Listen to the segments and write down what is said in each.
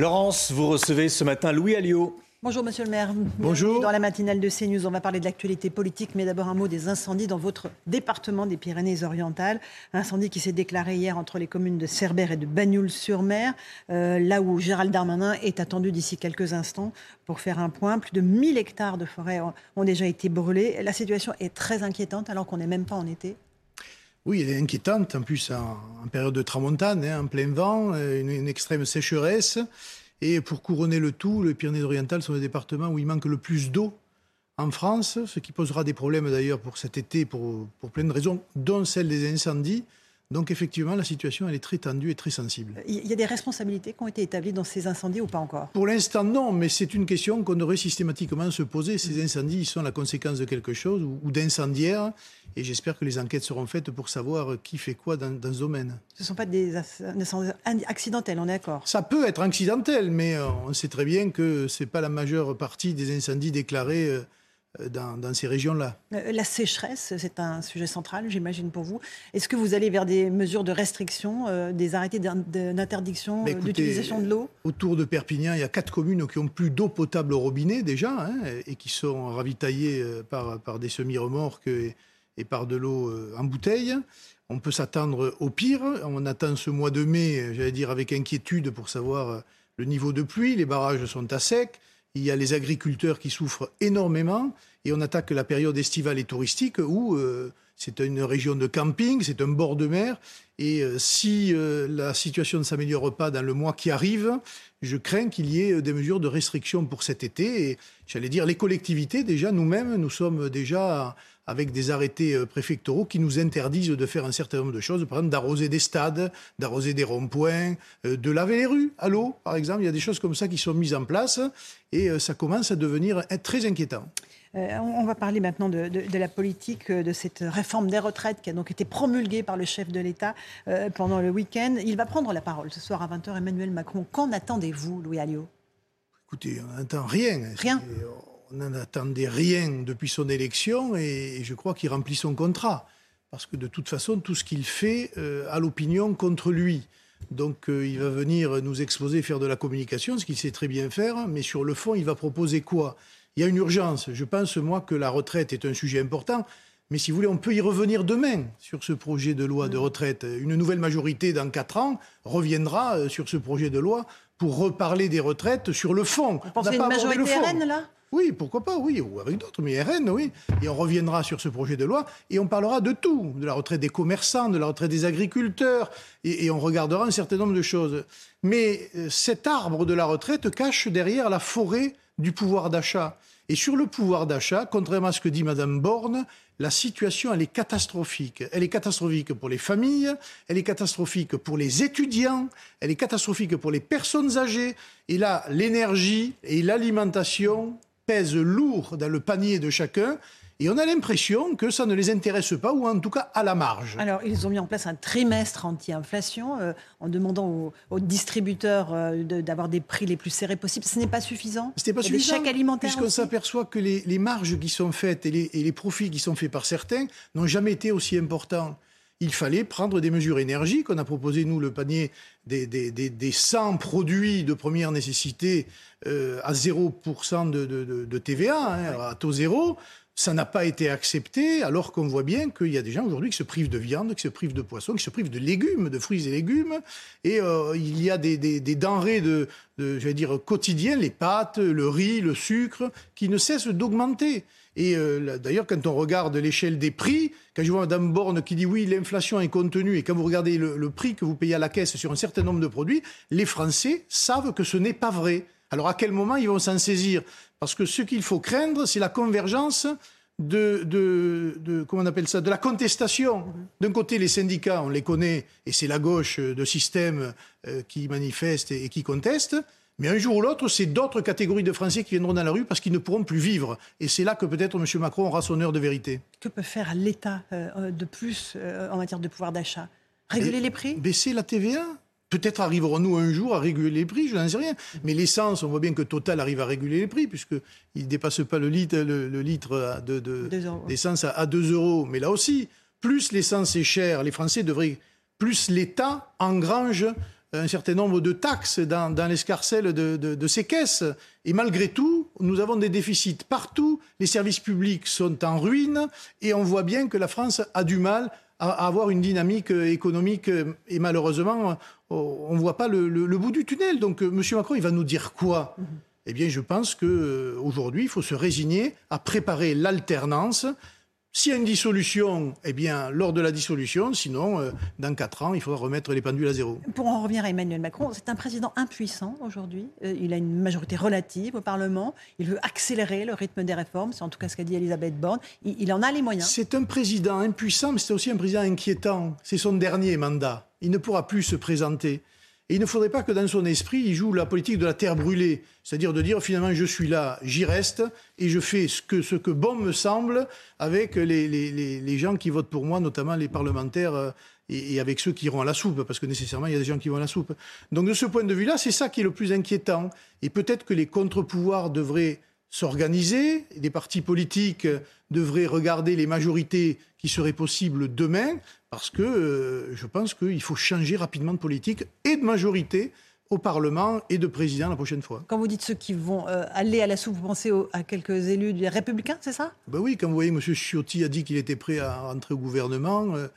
Laurence, vous recevez ce matin Louis Alliot. Bonjour Monsieur le maire. Bonjour. Dans la matinale de CNews, on va parler de l'actualité politique, mais d'abord un mot des incendies dans votre département des Pyrénées-Orientales. Incendie qui s'est déclaré hier entre les communes de Cerbère et de Bagnoul-sur-Mer, euh, là où Gérald Darmanin est attendu d'ici quelques instants pour faire un point. Plus de 1000 hectares de forêt ont, ont déjà été brûlés. La situation est très inquiétante alors qu'on n'est même pas en été. Oui, elle est inquiétante, en plus en, période de tramontane, hein, en plein vent, euh, une, une extrême sécheresse. Et pour couronner le tout, les Pyrénées-Orientales sont les départements où il manque le plus d'eau en France, ce qui posera des problèmes d'ailleurs pour cet été, pour, pour plein de raisons, dont celle des incendies. Donc effectivement, la situation, elle est très tendue et très sensible. Il y a des responsabilités qui ont été établies dans ces incendies ou pas encore? Pour l'instant, non, mais c'est une question qu'on devrait systématiquement se poser. Ces incendies ils sont la conséquence de quelque chose ou, ou d'incendiaires. Et j'espère que les enquêtes seront faites pour savoir qui fait quoi dans, dans ce domaine. Ce ne sont pas des incendies accidentels, on est d'accord? Ça peut être accidentel, mais euh, on sait très bien que ce n'est pas la majeure partie des incendies déclarés euh, dans, dans, ces régions-là. Euh, La sécheresse, c'est un sujet central, j'imagine, pour vous. Est-ce que vous allez vers des mesures de restriction, euh, des arrêtés d'interdiction d'utilisation de l'eau? Autour de Perpignan, il y a quatre communes qui ont plus d'eau potable au robinet déjà, hein, et qui sont ravitaillées euh, par, par des semi-remorques et, et, par de l'eau euh, en bouteille. On peut s'attendre au pire. On attend ce mois de mai, j'allais dire, avec inquiétude pour savoir le niveau de pluie. Les barrages sont à sec. Il y a les agriculteurs qui souffrent énormément et on attaque la période estivale et touristique où euh, c'est une région de camping, c'est un bord de mer et euh, si euh, la situation ne s'améliore pas dans le mois qui arrive, je crains qu'il y ait des mesures de restriction pour cet été j'allais dire les collectivités déjà nous-mêmes nous sommes déjà avec des arrêtés préfectoraux qui nous interdisent de faire un certain nombre de choses, par exemple d'arroser des stades, d'arroser des ronds-points, de laver les rues à l'eau, par exemple. Il y a des choses comme ça qui sont mises en place et ça commence à devenir très inquiétant. Euh, on va parler maintenant de, la politique de cette réforme des retraites qui a donc été promulguée par le chef de l'État euh, pendant le week-end. Il va prendre la parole ce soir à 20h, Emmanuel Macron. Qu'en attendez-vous, Louis Alliot? Écoutez, on n'entend rien. Rien On n'en attendait rien depuis son élection et je crois qu'il remplit son contrat. Parce que de toute façon, tout ce qu'il fait euh, a l'opinion contre lui. Donc euh, il va venir nous exposer, faire de la communication, ce qu'il sait très bien faire, mais sur le fond, il va proposer quoi? Il y a une urgence. Je pense, moi, que la retraite est un sujet important. Mais si vous voulez, on peut y revenir demain sur ce projet de loi de retraite. Une nouvelle majorité dans quatre ans reviendra euh, sur ce projet de loi pour reparler des retraites sur le fond. Vous pensez une majorité RN, là? Oui, pourquoi pas, oui, ou avec d'autres, mais RN, oui. Et on reviendra sur ce projet de loi et on parlera de tout, de la retraite des commerçants, de la retraite des agriculteurs, et, et on regardera un certain nombre de choses. Mais euh, cet arbre de la retraite cache derrière la forêt du pouvoir d'achat. Et sur le pouvoir d'achat, contrairement à ce que dit Madame Borne, la situation, elle est catastrophique. Elle est catastrophique pour les familles, elle est catastrophique pour les étudiants, elle est catastrophique pour les personnes âgées. Et là, l'énergie et l'alimentation pèsent lourd dans le panier de chacun. Et on a l'impression que ça ne les intéresse pas, ou en tout cas à la marge. Alors, ils ont mis en place un trimestre anti-inflation euh, en demandant aux, aux distributeurs euh, d'avoir de, des prix les plus serrés possibles. Ce n'est pas suffisant. Ce n'est pas suffisant. Des chèques alimentaires. Puisqu'on s'aperçoit que les, les, marges qui sont faites et les, et les profits qui sont faits par certains n'ont jamais été aussi importants il fallait prendre des mesures énergiques. On a proposé, nous, le panier des, des, des, des 100 produits de première nécessité euh, à 0% de, de, de, TVA, hein, à taux zéro. Ça n'a pas été accepté, alors qu'on voit bien qu'il y a des gens aujourd'hui qui se privent de viande, qui se privent de poisson, qui se privent de légumes, de fruits et légumes. Et euh, il y a des, denrées de, de, je vais dire, quotidiennes, les pâtes, le riz, le sucre, qui ne cessent d'augmenter. Et euh, d'ailleurs, quand on regarde l'échelle des prix, quand je vois Mme Borne qui dit oui, l'inflation est contenue, et quand vous regardez le, le, prix que vous payez à la caisse sur un certain nombre de produits, les Français savent que ce n'est pas vrai. Alors à quel moment ils vont s'en saisir? Parce que ce qu'il faut craindre, c'est la convergence de, de, de, comment on appelle ça, de la contestation. D'un côté, les syndicats, on les connaît, et c'est la gauche de système euh, qui manifeste et, qui conteste. Mais un jour ou l'autre, c'est d'autres catégories de Français qui viendront dans la rue parce qu'ils ne pourront plus vivre. Et c'est là que peut-être M. Macron aura son heure de vérité. Que peut faire l'État euh, de plus euh, en matière de pouvoir d'achat? Réguler les prix? Baisser la TVA Peut-être arriverons-nous un jour à réguler les prix, je n'en sais rien. Mais l'essence, on voit bien que Total arrive à réguler les prix, puisqu'il ne dépasse pas le litre, le, litre d'essence à, 2 euros. Mais là aussi, plus l'essence est chère, les Français devraient, plus l'État engrange un certain nombre de taxes dans, l'escarcelle de, de, ces caisses. Et malgré tout, nous avons des déficits partout, les services publics sont en ruine, et on voit bien que la France a du mal à avoir une dynamique économique. Et malheureusement, on ne voit pas le, bout du tunnel. Donc, euh, M. Macron, il va nous dire quoi? Eh bien, je pense qu'aujourd'hui, il faut se résigner à préparer l'alternance s'il y a une dissolution, eh bien, lors de la dissolution, sinon, euh, dans quatre ans, il faudra remettre les pendules à zéro. Pour en revenir à Emmanuel Macron, c'est un président impuissant aujourd'hui. Euh, il a une majorité relative au Parlement. Il veut accélérer le rythme des réformes. C'est en tout cas ce qu'a dit Elisabeth Borne. Il, en a les moyens. C'est un président impuissant, mais c'est aussi un président inquiétant. C'est son dernier mandat. Il ne pourra plus se présenter. Et il ne faudrait pas que dans son esprit, il joue la politique de la terre brûlée, c'est-à-dire de dire finalement je suis là, j'y reste, et je fais ce que, bon me semble avec les, les, les, gens qui votent pour moi, notamment les parlementaires, euh, et, et, avec ceux qui iront à la soupe, parce que nécessairement il y a des gens qui vont à la soupe. Donc de ce point de vue-là, c'est ça qui est le plus inquiétant. Et peut-être que les contre-pouvoirs devraient s'organiser, des partis politiques devraient regarder les majorités qui seraient possibles demain, parce que euh, je pense qu'il faut changer rapidement de politique et de majorité au Parlement et de président la prochaine fois. Quand vous dites ceux qui vont euh, aller à la soupe, vous pensez à quelques élus des Républicains, c'est ça? Ben oui, quand vous voyez M. Ciotti a dit qu'il était prêt à rentrer au gouvernement, euh,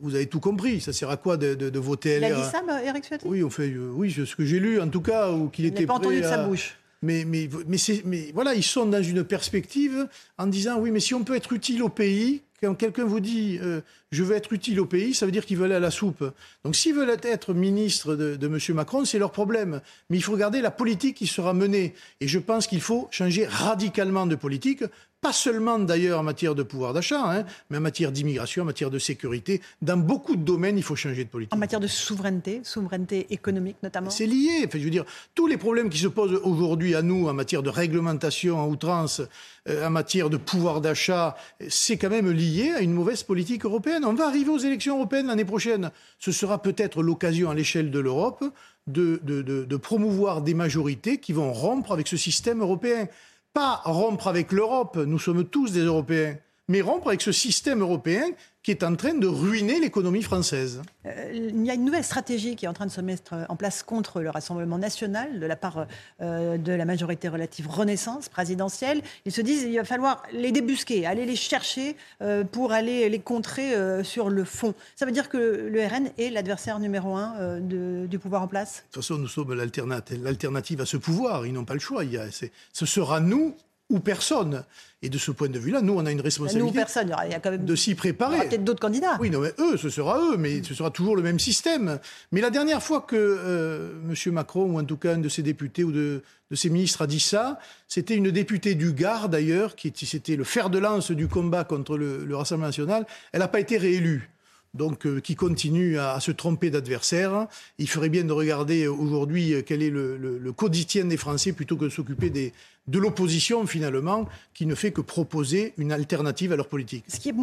vous avez tout compris. Ça sert à quoi de, de, voter Il a dit ça, Eric Ciotti? Oui, on fait, oui, ce que j'ai lu en tout cas, ou qu'il était pas prêt entendu de à... sa bouche. Mais, mais, mais, mais, voilà, ils sont dans une perspective en disant oui, mais si on peut être utile au pays, quand quelqu'un vous dit euh, je veux être utile au pays, ça veut dire qu'il veut aller à la soupe. Donc s'ils veulent être ministre de M. Macron, c'est leur problème. Mais il faut regarder la politique qui sera menée. Et je pense qu'il faut changer radicalement de politique pas seulement d'ailleurs en matière de pouvoir d'achat, hein, mais en matière d'immigration, en matière de sécurité. Dans beaucoup de domaines, il faut changer de politique. En matière de souveraineté, souveraineté économique notamment C'est lié. Enfin, je veux dire, tous les problèmes qui se posent aujourd'hui à nous en matière de réglementation en outrance, euh, en matière de pouvoir d'achat, c'est quand même lié à une mauvaise politique européenne. On va arriver aux élections européennes l'année prochaine. Ce sera peut-être l'occasion à l'échelle de l'Europe de, de, de promouvoir des majorités qui vont rompre avec ce système européen pas rompre avec l'Europe, nous sommes tous des Européens, mais rompre avec ce système européen qui est en train de ruiner l'économie française. Euh, il y a une nouvelle stratégie qui est en train de se mettre en place contre le Rassemblement national de la part euh, de la majorité relative Renaissance présidentielle. Ils se disent qu'il va falloir les débusquer, aller les chercher euh, pour aller les contrer sur le fond. Ça veut dire que le RN est l'adversaire numéro un du pouvoir en place? De toute façon, nous sommes l'alternative à ce pouvoir. Ils n'ont pas le choix. Il y a, ce sera nous ou personne. Et de ce point de vue-là, nous, on a une responsabilité nous, personne. Il y a quand même... de s'y préparer. Il y aura peut-être d'autres candidats. Oui, non, mais eux, ce sera eux, mais ce sera toujours le même système. Mais la dernière fois que euh, M. Macron, ou en tout cas un de ses députés ou de, de ses ministres, a dit ça, c'était une députée du Gard, d'ailleurs, qui c'était le fer de lance du combat contre le, le Rassemblement national. Elle n'a pas été réélue donc euh, qui continue à, se tromper d'adversaire. Il ferait bien de regarder aujourd'hui euh, quel est le, le, quotidien des Français plutôt que de s'occuper de l'opposition finalement, qui ne fait que proposer une alternative à leur politique. Ce qui est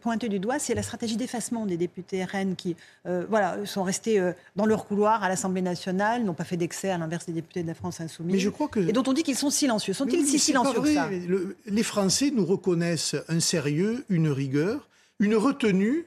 pointé du doigt, c'est la stratégie d'effacement des députés RN qui euh, voilà, sont restés dans leur couloir à l'Assemblée nationale, n'ont pas fait d'excès à l'inverse des députés de la France insoumise. Mais je crois que... Et dont on dit qu'ils sont silencieux. Sont-ils si silencieux que ça Les Français nous reconnaissent un sérieux, une rigueur, une retenue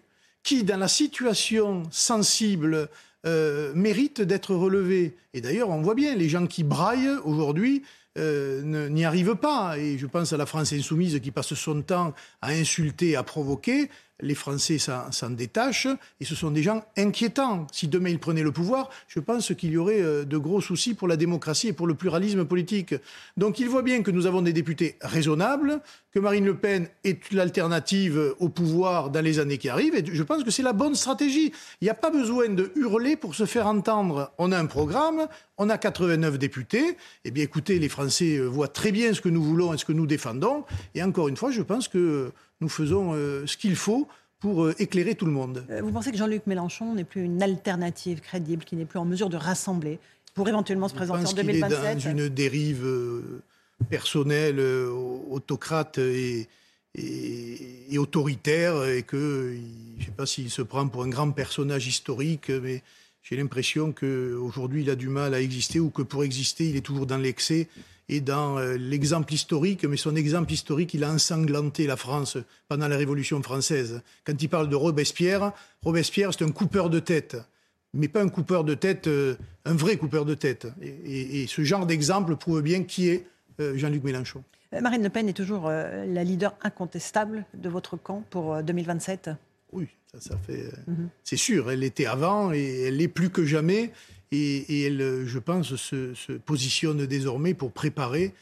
qui, dans la situation sensible, euh, mérite d'être relevé. Et d'ailleurs, on voit bien, les gens qui braillent aujourd'hui euh, n'y arrivent pas. Et je pense à la France insoumise qui passe son temps à insulter, à provoquer les Français s'en détachent, et ce sont des gens inquiétants. Si demain ils prenaient le pouvoir, je pense qu'il y aurait euh, de gros soucis pour la démocratie et pour le pluralisme politique. Donc il voit bien que nous avons des députés raisonnables, que Marine Le Pen est l'alternative au pouvoir dans les années qui arrivent, et je pense que c'est la bonne stratégie. Il n'y a pas besoin de hurler pour se faire entendre. On a un programme, On a 89 députés. Eh bien, écoutez, les Français euh, voient très bien ce que nous voulons et ce que nous défendons. Et encore une fois, je pense que nous faisons euh, ce qu'il faut pour euh, éclairer tout le monde. Vous pensez que Jean-Luc Mélenchon n'est plus une alternative crédible, qui n'est plus en mesure de rassembler pour éventuellement se présenter en 2027 est dans une dérive personnelle, autocrate et, et, autoritaire et que je ne sais pas s'il se prend pour un grand personnage historique, mais j'ai l'impression qu'aujourd'hui il a du mal à exister ou que pour exister il est toujours dans l'excès et dans euh, l'exemple historique, mais son exemple historique, il a ensanglanté la France pendant la Révolution française. Quand il parle de Robespierre, Robespierre c'est un coupeur de tête, mais pas un coupeur de tête, euh, un vrai coupeur de tête. Et, ce genre d'exemple prouve bien qui est euh, Jean-Luc Mélenchon. Marine Le Pen est toujours la leader incontestable de votre camp pour 2027 Oui, ça, fait. Mhm. C'est sûr, elle l'était avant et elle l'est plus que jamais. Et, elle, je pense, se, positionne désormais pour préparer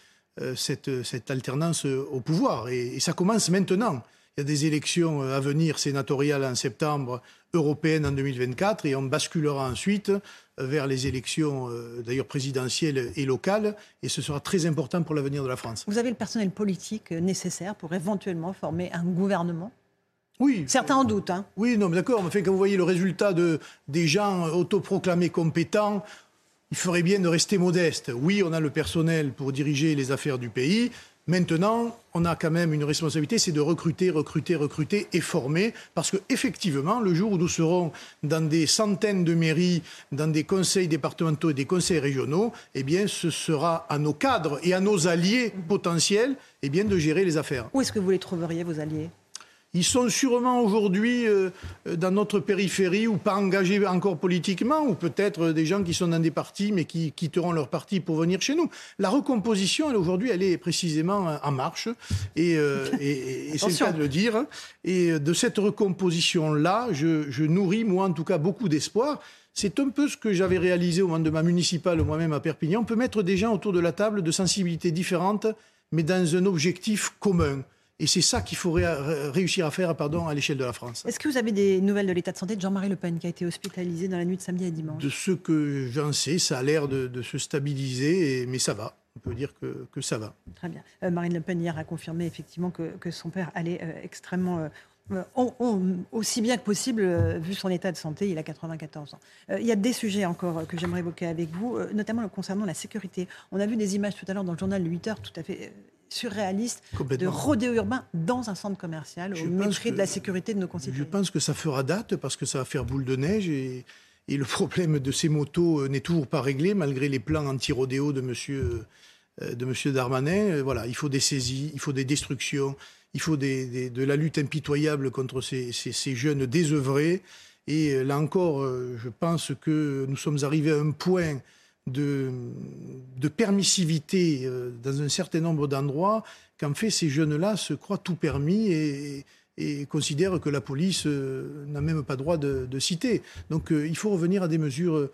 euh, cette, alternance au pouvoir. Et, ça commence maintenant. Il y a des élections à venir sénatoriales en septembre, européennes en 2024, et on basculera ensuite vers les élections, euh, d'ailleurs présidentielles et locales, et ce sera très important pour l'avenir de la France. Vous avez le personnel politique nécessaire pour éventuellement former un gouvernement? Oui. Certains en doutent. Hein. Oui, non, mais d'accord. Mais quand vous voyez le résultat de, des gens autoproclamés compétents, il ferait bien de rester modeste. Oui, on a le personnel pour diriger les affaires du pays. Maintenant, on a quand même une responsabilité, c'est de recruter, recruter, recruter et former, parce que effectivement, le jour où nous serons dans des centaines de mairies, dans des conseils départementaux et des conseils régionaux, eh bien, ce sera à nos cadres et à nos alliés potentiels, eh bien, de gérer les affaires. Où est-ce que vous les trouveriez, vos alliés? Ils sont sûrement aujourd'hui euh, dans notre périphérie ou pas engagés encore politiquement, ou peut-être des gens qui sont dans des partis mais qui quitteront leur parti pour venir chez nous. La recomposition, aujourd'hui, elle est précisément en marche, et, euh, c'est le cas de le dire. Et de cette recomposition-là, je, je nourris, moi en tout cas, beaucoup d'espoir. C'est un peu ce que j'avais réalisé au moment de ma municipale moi-même à Perpignan. On peut mettre des gens autour de la table de sensibilités différentes, mais dans un objectif commun. Et c'est ça qu'il faut réussir à faire pardon, à l'échelle de la France. Est-ce que vous avez des nouvelles de l'état de santé de Jean-Marie Le Pen qui a été hospitalisé dans la nuit de samedi à dimanche? De ce que j'en sais, ça a l'air de, se stabiliser, mais ça va. On peut dire que, que ça va. Très bien. Euh, Marine Le Pen hier a confirmé effectivement que, que son père allait euh, extrêmement... Euh, aussi bien que possible, vu son état de santé, il a 94 ans. il y a des sujets encore que j'aimerais évoquer avec vous, notamment concernant la sécurité. On a vu des images tout à l'heure dans le journal de 8 heures tout à fait surréaliste de rodéo urbain dans un centre commercial au mépris de la sécurité de nos concitoyens. Je pense que ça fera date parce que ça va faire boule de neige et, le problème de ces motos euh, n'est toujours pas réglé malgré les plans anti-rodéo de monsieur, euh, de monsieur Darmanin. Euh, voilà, il faut des saisies, il faut des destructions, il faut de la lutte impitoyable contre ces, ces jeunes désœuvrés. Et là encore, je pense que nous sommes arrivés à un point de, permissivité euh, dans un certain nombre d'endroits qu'en fait ces jeunes-là se croient tout permis et, considèrent que la police euh, n'a même pas droit de, citer. Donc euh, il faut revenir à des mesures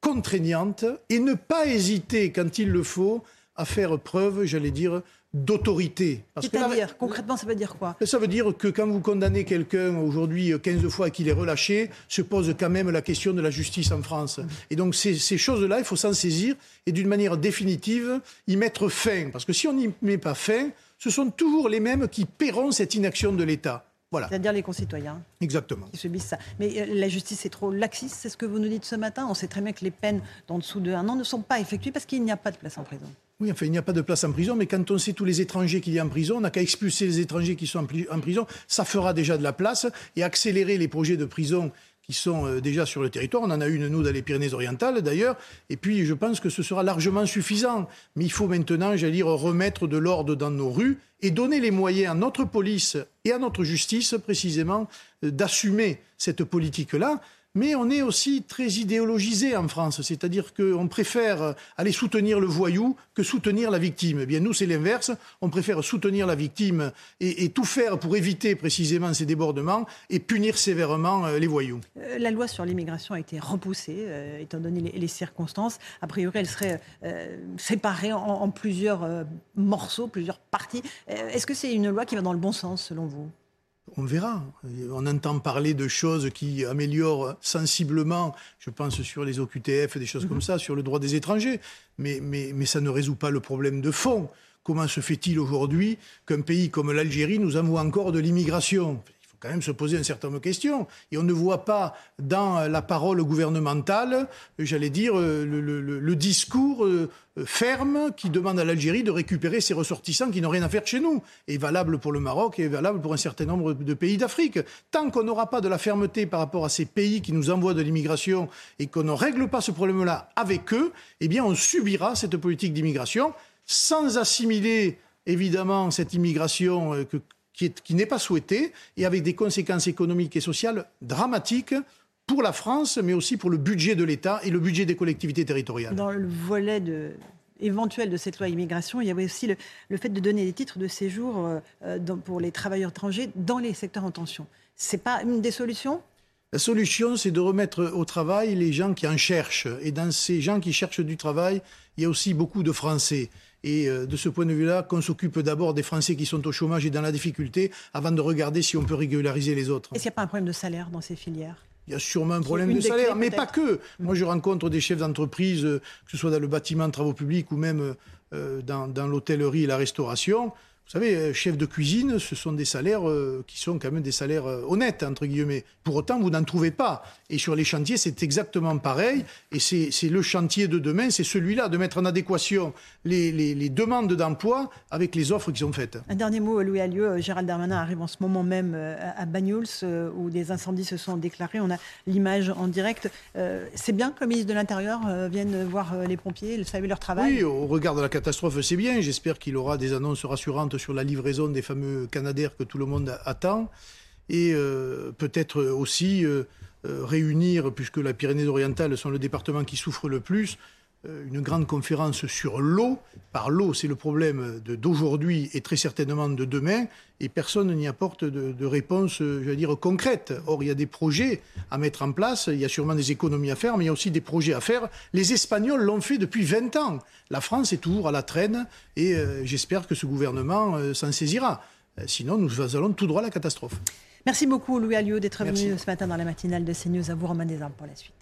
contraignantes et ne pas hésiter quand il le faut à faire preuve, j'allais dire, d'autorité. C'est-à-dire, concrètement, ça veut dire quoi? Ça veut dire que quand vous condamnez quelqu'un aujourd'hui 15 fois et qu'il est relâché, se pose quand même la question de la justice en France. Mmh. Et donc ces, choses-là, il faut s'en saisir et d'une manière définitive y mettre fin. Parce que si on n'y met pas fin, ce sont toujours les mêmes qui paieront cette inaction de l'État. Voilà. C'est-à-dire les concitoyens. Exactement. Qui subissent ça. Mais euh, la justice est trop laxiste, c'est ce que vous nous dites ce matin? On sait très bien que les peines d'en dessous de un an ne sont pas effectuées parce qu'il n'y a pas de place en prison. Oui, enfin, il n'y a pas de place en prison, mais quand on sait tous les étrangers qu'il y a en prison, on n'a qu'à expulser les étrangers qui sont en prison. Ça fera déjà de la place et accélérer les projets de prison qui sont euh, déjà sur le territoire. On en a une, nous, dans les Pyrénées-Orientales, d'ailleurs. Et puis, je pense que ce sera largement suffisant. Mais il faut maintenant, j'allais dire, remettre de l'ordre dans nos rues et donner les moyens à notre police et à notre justice, précisément, euh, d'assumer cette politique-là mais on est aussi très idéologisé en France, c'est-à-dire qu'on préfère aller soutenir le voyou que soutenir la victime. Eh bien, nous, c'est l'inverse. On préfère soutenir la victime et, tout faire pour éviter précisément ces débordements et punir sévèrement euh, les voyous. Euh, la loi sur l'immigration a été repoussée, euh, étant donné les, circonstances. A priori, elle serait séparée en plusieurs morceaux, plusieurs parties. Est-ce que c'est une loi qui va dans le bon sens, selon vous? On verra. On entend parler de choses qui améliorent sensiblement, je pense sur les OQTF, des choses mhm. comme ça, sur le droit des étrangers, mais, mais, mais ça ne résout pas le problème de fond. Comment se fait-il aujourd'hui qu'un pays comme l'Algérie nous envoie encore de l'immigration? Même se poser un certain nombre de questions. Et on ne voit pas dans la parole gouvernementale, j'allais dire, euh, le, discours euh, ferme qui demande à l'Algérie de récupérer ses ressortissants qui n'ont rien à faire chez nous. Et valable pour le Maroc et valable pour un certain nombre de pays d'Afrique. Tant qu'on n'aura pas de la fermeté par rapport à ces pays qui nous envoient de l'immigration et qu'on ne règle pas ce problème-là avec eux, eh bien on subira cette politique d'immigration sans assimiler évidemment cette immigration euh, que qui, n'est pas souhaité et avec des conséquences économiques et sociales dramatiques pour la France, mais aussi pour le budget de l'État et le budget des collectivités territoriales. Dans le volet éventuel de cette loi immigration, il y avait aussi le, fait de donner des titres de séjour euh, euh, pour les travailleurs étrangers dans les secteurs en tension. Ce n'est pas une des solutions? La solution, c'est de remettre au travail les gens qui en cherchent. Et dans ces gens qui cherchent du travail, il y a aussi beaucoup de Français. Et euh, de ce point de vue-là, qu'on s'occupe d'abord des Français qui sont au chômage et dans la difficulté, avant de regarder si on peut régulariser les autres. Est-ce qu'il n'y a pas un problème de salaire dans ces filières? Il y a sûrement un problème de salaire, mais pas que. Moi, je rencontre des chefs d'entreprise, euh, que ce soit dans le bâtiment, travaux publics ou même euh, dans, dans l'hôtellerie et la restauration, vous savez, euh, chef de cuisine, ce sont des salaires euh, qui sont quand même des salaires euh, honnêtes, entre guillemets. Pour autant, vous n'en trouvez pas. Et sur les chantiers, c'est exactement pareil. Et c'est le chantier de demain, c'est celui-là, de mettre en adéquation les, demandes d'emploi avec les offres qui sont faites. Un dernier mot, Louis Allieu. Gérald Darmanin arrive en ce moment même à Banyuls, où des incendies se sont déclarés. On a l'image en direct. C'est bien que le ministre de l'Intérieur vienne voir les pompiers, saluer leur travail Oui, au regard de la catastrophe, c'est bien. J'espère qu'il aura des annonces rassurantes sur la livraison des fameux Canadaires que tout le monde attend, et euh, peut-être aussi euh, euh, réunir, puisque la Pyrénées-Orientales sont le département qui souffre le plus, une grande conférence sur l'eau. Par l'eau, c'est le problème d'aujourd'hui et très certainement de demain, et personne n'y apporte de, de réponse, je veux dire, concrète. Or, il y a des projets à mettre en place, il y a sûrement des économies à faire, mais il y a aussi des projets à faire. Les Espagnols l'ont fait depuis 20 ans. La France est toujours à la traîne, et euh, j'espère que ce gouvernement euh, s'en saisira. Euh, sinon, nous allons tout droit à la catastrophe. Merci beaucoup, Louis Alliot, d'être venu ce matin dans la matinale de CNews. À vous, Romain Desarmes, pour la suite.